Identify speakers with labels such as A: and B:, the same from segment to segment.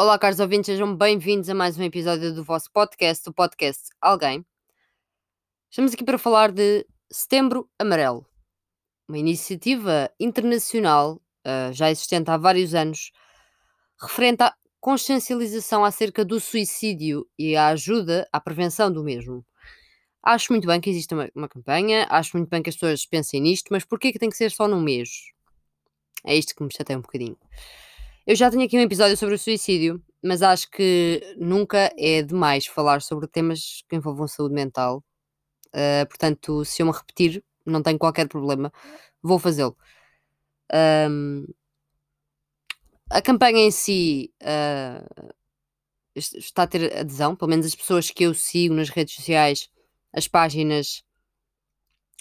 A: Olá, caros ouvintes, sejam bem-vindos a mais um episódio do vosso podcast, o podcast Alguém. Estamos aqui para falar de Setembro Amarelo, uma iniciativa internacional uh, já existente há vários anos, referente à consciencialização acerca do suicídio e à ajuda à prevenção do mesmo. Acho muito bem que exista uma, uma campanha, acho muito bem que as pessoas pensem nisto, mas porquê que tem que ser só no mês? É isto que me chateia um bocadinho. Eu já tenho aqui um episódio sobre o suicídio, mas acho que nunca é demais falar sobre temas que envolvam saúde mental. Uh, portanto, se eu me repetir, não tenho qualquer problema, vou fazê-lo. Um, a campanha em si uh, está a ter adesão, pelo menos as pessoas que eu sigo nas redes sociais, as páginas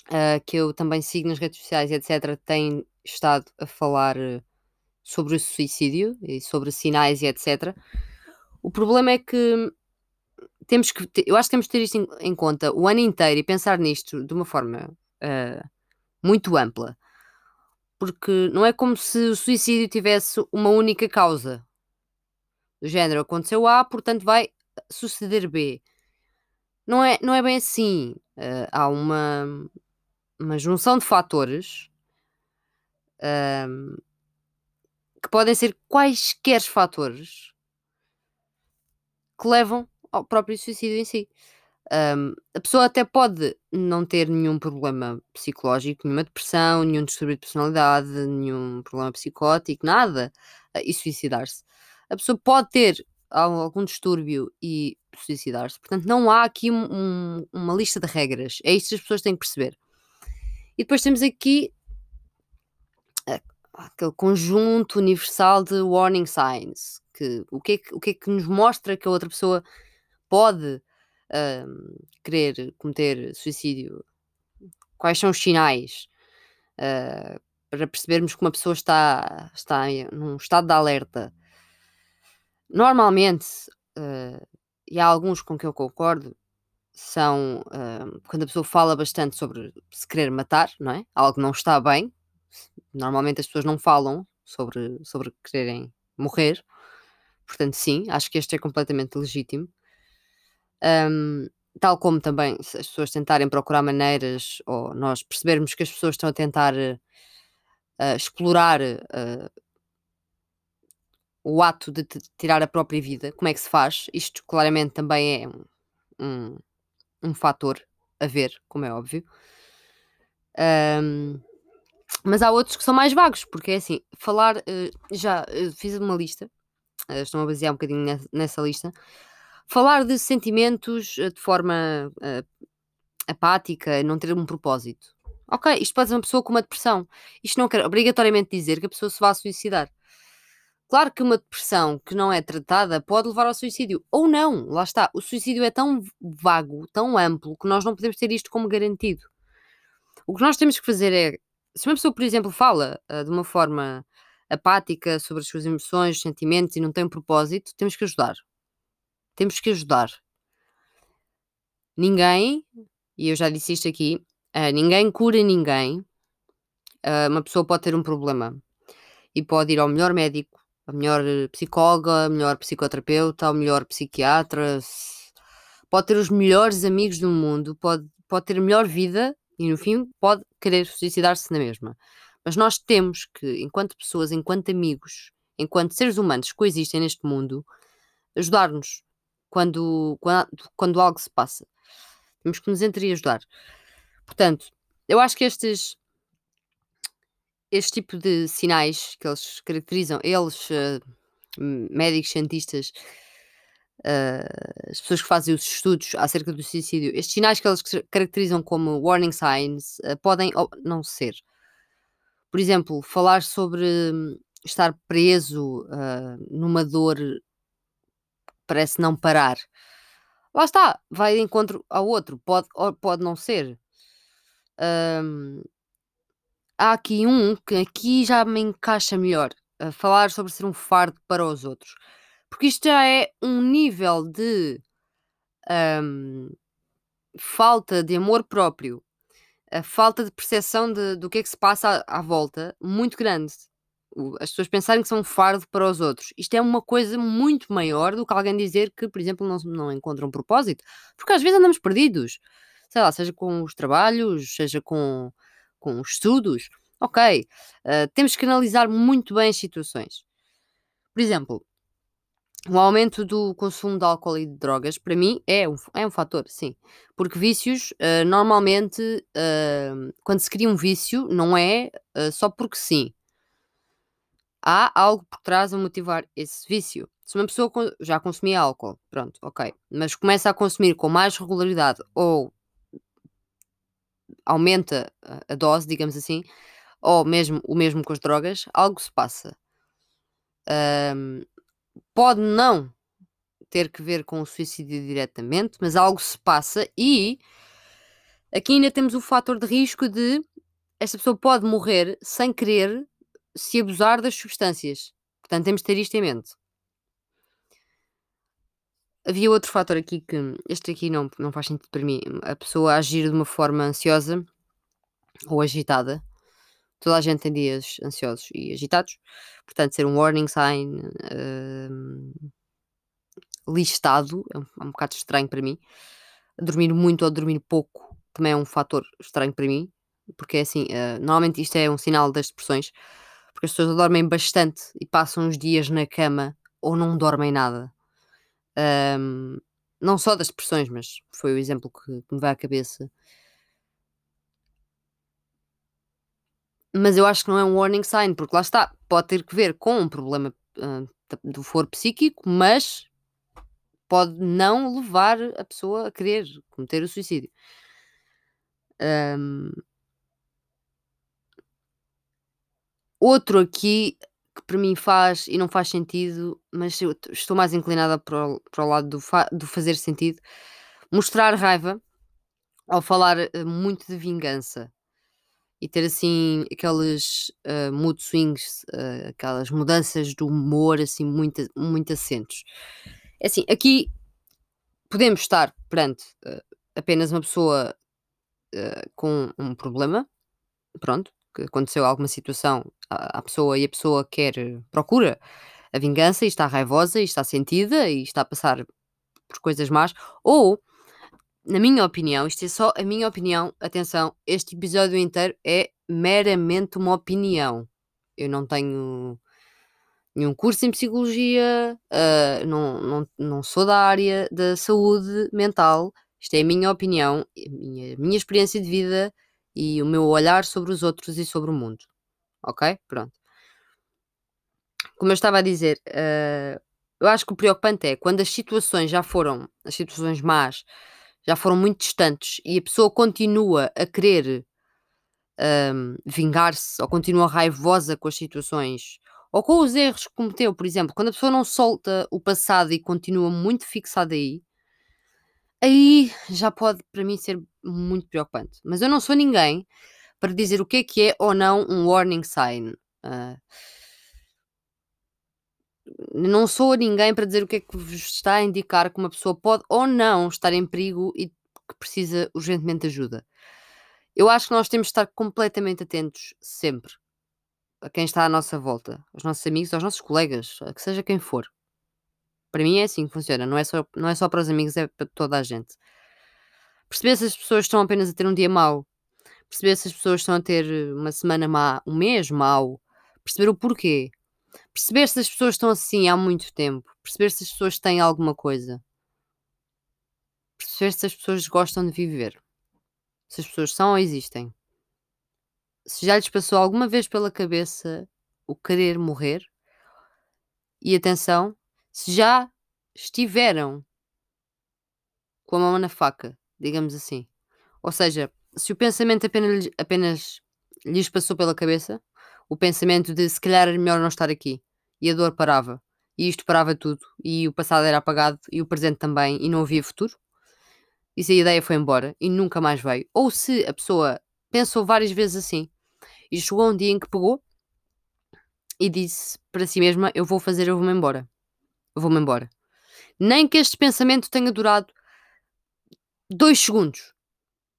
A: uh, que eu também sigo nas redes sociais, etc., têm estado a falar sobre o suicídio e sobre sinais e etc. O problema é que temos que ter, eu acho que temos que ter isto em, em, conta o ano inteiro e pensar nisto de uma forma uh, muito ampla. Porque não é como se o suicídio tivesse uma única causa. Do género, aconteceu A, portanto vai suceder B. Não é, não é bem assim. Uh, há uma, uma junção de fatores uh, que podem ser quaisquer fatores que levam ao próprio suicídio em si. Um, a pessoa até pode não ter nenhum problema psicológico, nenhuma depressão, nenhum distúrbio de personalidade, nenhum problema psicótico, nada, uh, e suicidar-se. A pessoa pode ter algum distúrbio e suicidar-se. Portanto, não há aqui um, uma lista de regras. É isto que as pessoas têm que perceber. E depois temos aqui aquele conjunto universal de warning signs, que o que é que, o que, é que nos mostra que a outra pessoa pode uh, querer cometer suicídio? Quais são os sinais uh, para percebermos que uma pessoa está, está num estado de alerta? Normalmente, uh, e há alguns com que eu concordo, são quando a pessoa fala bastante sobre se querer matar, não é? Algo não está bem, Normalmente as pessoas não falam sobre, sobre quererem morrer. Portanto, sim, acho que este é completamente legítimo. Um, tal como também se as pessoas tentarem procurar maneiras, ou nós percebermos que as pessoas estão a tentar uh, explorar uh, o ato de tirar a própria vida, como é que se faz? Isto claramente também é um, um, um fator a ver, como é óbvio. Um, mas há outros que são mais vagos, porque é assim, falar, eh, já eh, fiz uma lista, uh, estou a basear um bocadinho nessa, nessa lista, falar de sentimentos de forma apática, não ter um propósito. Ok, isto pode ser uma pessoa com uma depressão. Isto não quer obrigatoriamente dizer que a pessoa se vá suicidar. Claro que uma depressão que não é tratada pode levar ao suicídio. Ou não, lá está. O suicídio é tão vago, tão amplo, que nós não podemos ter isto como garantido. O que nós temos que fazer é se uma pessoa, por exemplo, fala uh, de uma forma apática sobre as suas emoções, sentimentos e não tem um propósito, temos que ajudar. Temos que ajudar. Ninguém, e eu já disse isto aqui, uh, ninguém cura ninguém. Uh, uma pessoa pode ter um problema e pode ir ao melhor médico, a melhor psicóloga, a melhor psicoterapeuta, ao melhor psiquiatra, pode ter os melhores amigos do mundo, pode, pode ter a melhor vida e no fim pode querer suicidar-se na mesma. Mas nós temos que, enquanto pessoas, enquanto amigos, enquanto seres humanos que coexistem neste mundo, ajudar-nos quando, quando, quando algo se passa. Temos que nos ajudar. Portanto, eu acho que estes este tipo de sinais que eles caracterizam, eles, uh, médicos, cientistas, uh, as pessoas que fazem os estudos acerca do suicídio, estes sinais que eles caracterizam como warning signs uh, podem não ser. Por exemplo, falar sobre hum, estar preso uh, numa dor parece não parar. Lá está, vai de encontro ao outro, pode, pode não ser. Um, há aqui um que aqui já me encaixa melhor. falar sobre ser um fardo para os outros. Porque isto já é um nível de hum, falta de amor próprio, a falta de percepção de, do que é que se passa à, à volta, muito grande. as pessoas pensarem que são um fardo para os outros. Isto é uma coisa muito maior do que alguém dizer que, por exemplo, não, não encontra um propósito. Porque às vezes andamos perdidos. Sei lá, seja com os trabalhos, seja com, com os estudos. Ok, uh, temos que analisar muito bem as situações. Por exemplo, o aumento do consumo de álcool e de drogas, para mim, é um, é um fator, sim. Porque vícios, uh, normalmente, uh, quando se cria um vício, não é uh, só porque sim. Há algo por trás a motivar esse vício. Se uma pessoa já consumia álcool, pronto, ok, mas começa a consumir com mais regularidade ou aumenta a dose, digamos assim, ou mesmo o mesmo com as drogas, algo se passa. Um, pode não ter que ver com o suicídio diretamente, mas algo se passa e aqui ainda temos o fator de risco de esta pessoa pode morrer sem querer se abusar das substâncias. Portanto, temos de ter isto em mente. Havia outro fator aqui que este aqui não, não faz sentido para mim. A pessoa agir de uma forma ansiosa ou agitada toda a gente tem dias ansiosos e agitados, portanto, ser um warning sign uh, listado é um, é um bocado estranho para mim. Dormir muito ou dormir pouco também é um fator estranho para mim, porque é assim, uh, normalmente isto é um sinal das depressões, porque as pessoas dormem bastante e passam uns dias na cama ou não dormem nada. Um, não só das depressões, mas foi o exemplo que, que me vai à cabeça Mas eu acho que não é um warning sign, porque lá está, pode ter que ver com um problema uh, do foro psíquico, mas pode não levar a pessoa a querer cometer o suicídio. Um, outro aqui que para mim faz e não faz sentido, mas eu estou mais inclinada para o, para o lado do, fa do fazer sentido, mostrar raiva ao falar uh, muito de vingança e ter assim aqueles uh, mood swings, uh, aquelas mudanças do humor assim muito, muito assentos. É assim, aqui podemos estar perante uh, apenas uma pessoa com um problema, pronto, que aconteceu alguma situação à, à, pessoa e a pessoa quer, procura a vingança e está raivosa e está sentida e está a passar por coisas más, ou na minha opinião, isto é só a minha opinião, atenção, este episódio inteiro é meramente uma opinião. Eu não tenho nenhum curso em psicologia, uh, não, não, não sou da área da saúde mental. Isto é a minha opinião, a minha, a minha experiência de vida e o meu olhar sobre os outros e sobre o mundo. Ok? Pronto. Como eu estava a dizer, uh, eu acho que o preocupante é quando as situações já foram, as situações más, já foram muito distantes e a pessoa continua a querer um, vingar-se ou continua raivosa com as situações ou com os erros que cometeu, por exemplo, quando a pessoa não solta o passado e continua muito fixada aí, aí já pode para mim ser muito preocupante. Mas eu não sou ninguém para dizer o que é que é ou não um warning sign. Uh, não sou ninguém para dizer o que é que vos está a indicar que uma pessoa pode ou não estar em perigo e que precisa urgentemente de ajuda. Eu acho que nós temos de estar completamente atentos sempre a quem está à nossa volta, aos nossos amigos, aos nossos colegas, a que seja quem for. Para mim é assim que funciona, não é só, não é só para os amigos, é para toda a gente. Perceber se as pessoas estão apenas a ter um dia mau, perceber se as pessoas estão a ter uma semana má, um mês mau, perceber o porquê, Perceber se as pessoas estão assim há muito tempo. Perceber se as pessoas têm alguma coisa. Perceber se as pessoas gostam de viver. Se as pessoas são ou existem. Se já lhes passou alguma vez pela cabeça o querer morrer. E atenção, se já estiveram com a mão na faca, digamos assim. Ou seja, se o pensamento apenas, apenas lhes passou pela cabeça, o pensamento de se calhar era melhor não estar aqui. E a dor parava. E isto parava tudo. E o passado era apagado. E o presente também. E não havia futuro. E se a ideia foi embora. E nunca mais veio. Ou se a pessoa pensou várias vezes assim. E chegou um dia em que pegou. E disse para si mesma: Eu vou fazer, eu vou-me embora. Eu vou-me embora. Nem que este pensamento tenha durado dois segundos.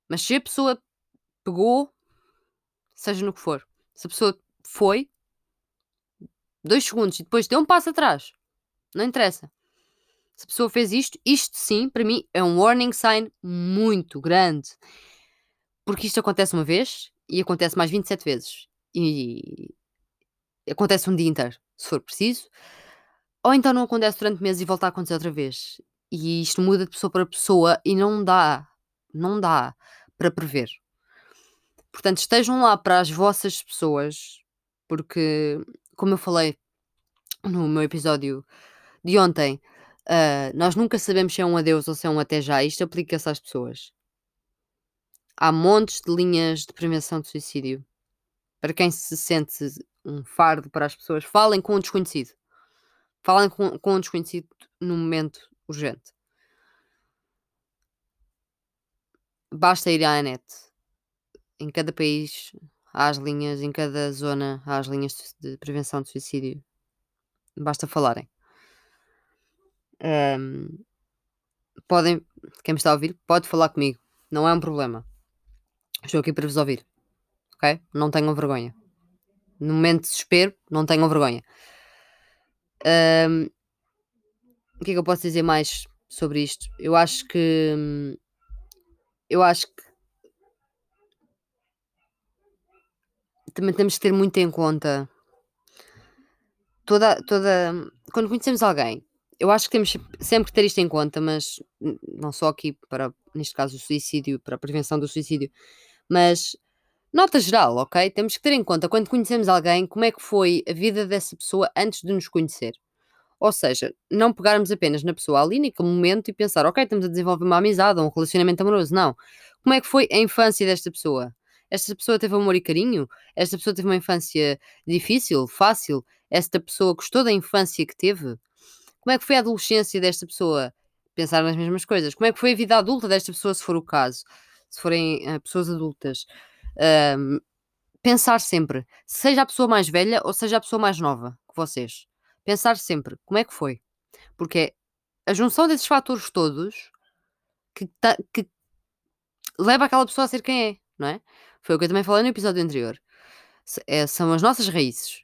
A: Mas se a pessoa pegou, seja no que for, se a pessoa foi, dois segundos e depois deu um passo atrás. Não interessa. Se a pessoa fez isto, isto sim, para mim, é um warning sign muito grande. Porque isto acontece uma vez e acontece mais 27 vezes. E acontece um dia inteiro, se for preciso. Ou então não acontece durante meses e volta a acontecer outra vez. E isto muda de pessoa para pessoa e não dá, não dá para prever. Portanto, estejam lá para as vossas pessoas, porque, como eu falei no meu episódio de ontem, uh, nós nunca sabemos se é um adeus ou se é um até já. Isto aplica-se às pessoas. Há montes de linhas de prevenção de suicídio. Para quem se sente um fardo para as pessoas, falem com um desconhecido. Falem com, com um desconhecido no momento urgente. Basta ir à net. Em cada país há as linhas, em cada zona há as linhas de prevenção de suicídio. Basta falarem. Um, podem, quem me está a ouvir, pode falar comigo. Não é um problema. Estou aqui para vos ouvir. Ok? Não tenham vergonha. No momento de desespero, não tenham vergonha. Um, o que é que eu posso dizer mais sobre isto? Eu acho que. Eu acho que. Também temos que ter muito em conta. Toda, toda. Quando conhecemos alguém, eu acho que temos sempre que ter isto em conta, mas não só aqui para, neste caso, o suicídio, para a prevenção do suicídio, mas nota geral, ok? Temos que ter em conta quando conhecemos alguém como é que foi a vida dessa pessoa antes de nos conhecer. Ou seja, não pegarmos apenas na pessoa ali naquele momento e pensar, ok, estamos a desenvolver uma amizade ou um relacionamento amoroso. Não. Como é que foi a infância desta pessoa? Esta pessoa teve amor e carinho? Esta pessoa teve uma infância difícil, fácil? Esta pessoa gostou da infância que teve? Como é que foi a adolescência desta pessoa? Pensar nas mesmas coisas. Como é que foi a vida adulta desta pessoa, se for o caso? Se forem uh, pessoas adultas. Um, pensar sempre, seja a pessoa mais velha ou seja a pessoa mais nova que vocês pensar sempre como é que foi. Porque é a junção desses fatores todos que, que leva aquela pessoa a ser quem é, não é? Foi o que eu também falei no episódio anterior. É, são as nossas raízes.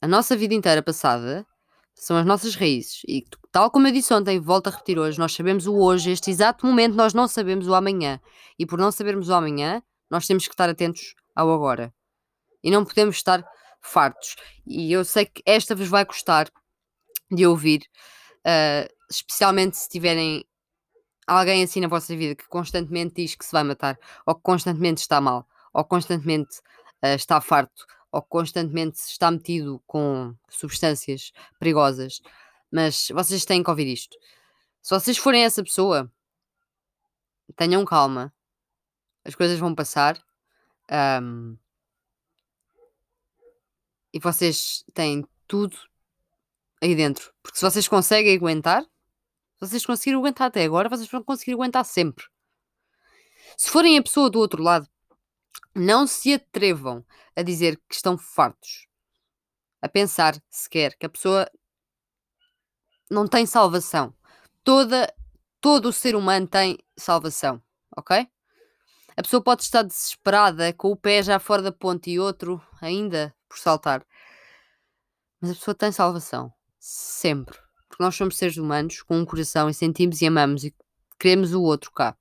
A: A nossa vida inteira passada são as nossas raízes. E tal como eu disse ontem, volto a repetir hoje, nós sabemos o hoje, este exato momento, nós não sabemos o amanhã. E por não sabermos o amanhã, nós temos que estar atentos ao agora. E não podemos estar fartos. E eu sei que esta vos vai custar, de ouvir, uh, especialmente se tiverem alguém assim na vossa vida que constantemente diz que se vai matar, ou que constantemente está mal, ou constantemente uh, está farto, ou constantemente está metido com substâncias perigosas. Mas vocês têm que ouvir isto. Se vocês forem essa pessoa, tenham calma, as coisas vão passar. Um, e vocês têm tudo aí dentro. Porque se vocês conseguem aguentar, se vocês conseguiram aguentar até agora, vocês vão conseguir aguentar sempre. Se forem a pessoa do outro lado, não se atrevam a dizer que estão fartos. A pensar sequer que a pessoa não tem salvação. Toda, todo o ser humano tem salvação, ok? A pessoa pode estar desesperada, com o pé já fora da ponte e outro ainda por saltar. Mas a pessoa tem salvação. Sempre. Porque nós somos seres humanos com um coração e sentimos e amamos e queremos o outro cá.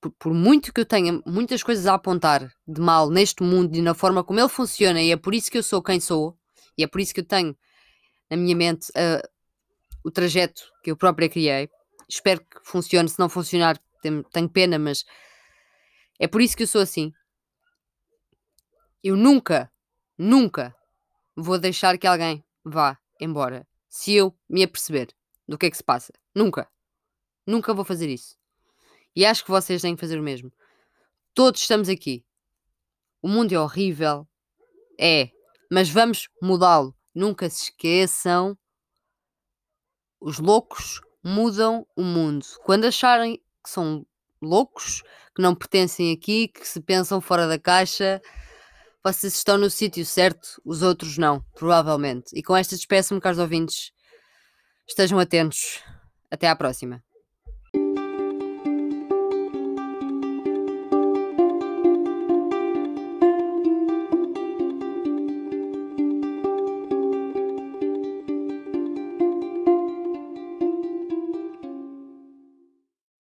A: Por, por, muito que eu tenha muitas coisas a apontar de mal neste mundo e na forma como ele funciona, e é por isso que eu sou quem sou, e é por isso que eu tenho na minha mente uh, o trajeto que eu própria criei. Espero que funcione. Se não funcionar, tenho, tenho pena, mas é por isso que eu sou assim. Eu nunca, nunca vou deixar que alguém vá embora se eu me aperceber do que é que se passa. Nunca. Nunca vou fazer isso. E acho que vocês têm que fazer o mesmo. Todos estamos aqui. O mundo é horrível. É. Mas vamos mudá-lo. Nunca se esqueçam. Os loucos mudam o mundo. Quando acharem que são loucos, que não pertencem aqui, que se pensam fora da caixa, vocês estão no sítio certo, os outros não, provavelmente. E com esta despeço-me, caros ouvintes. Estejam atentos. Até à próxima.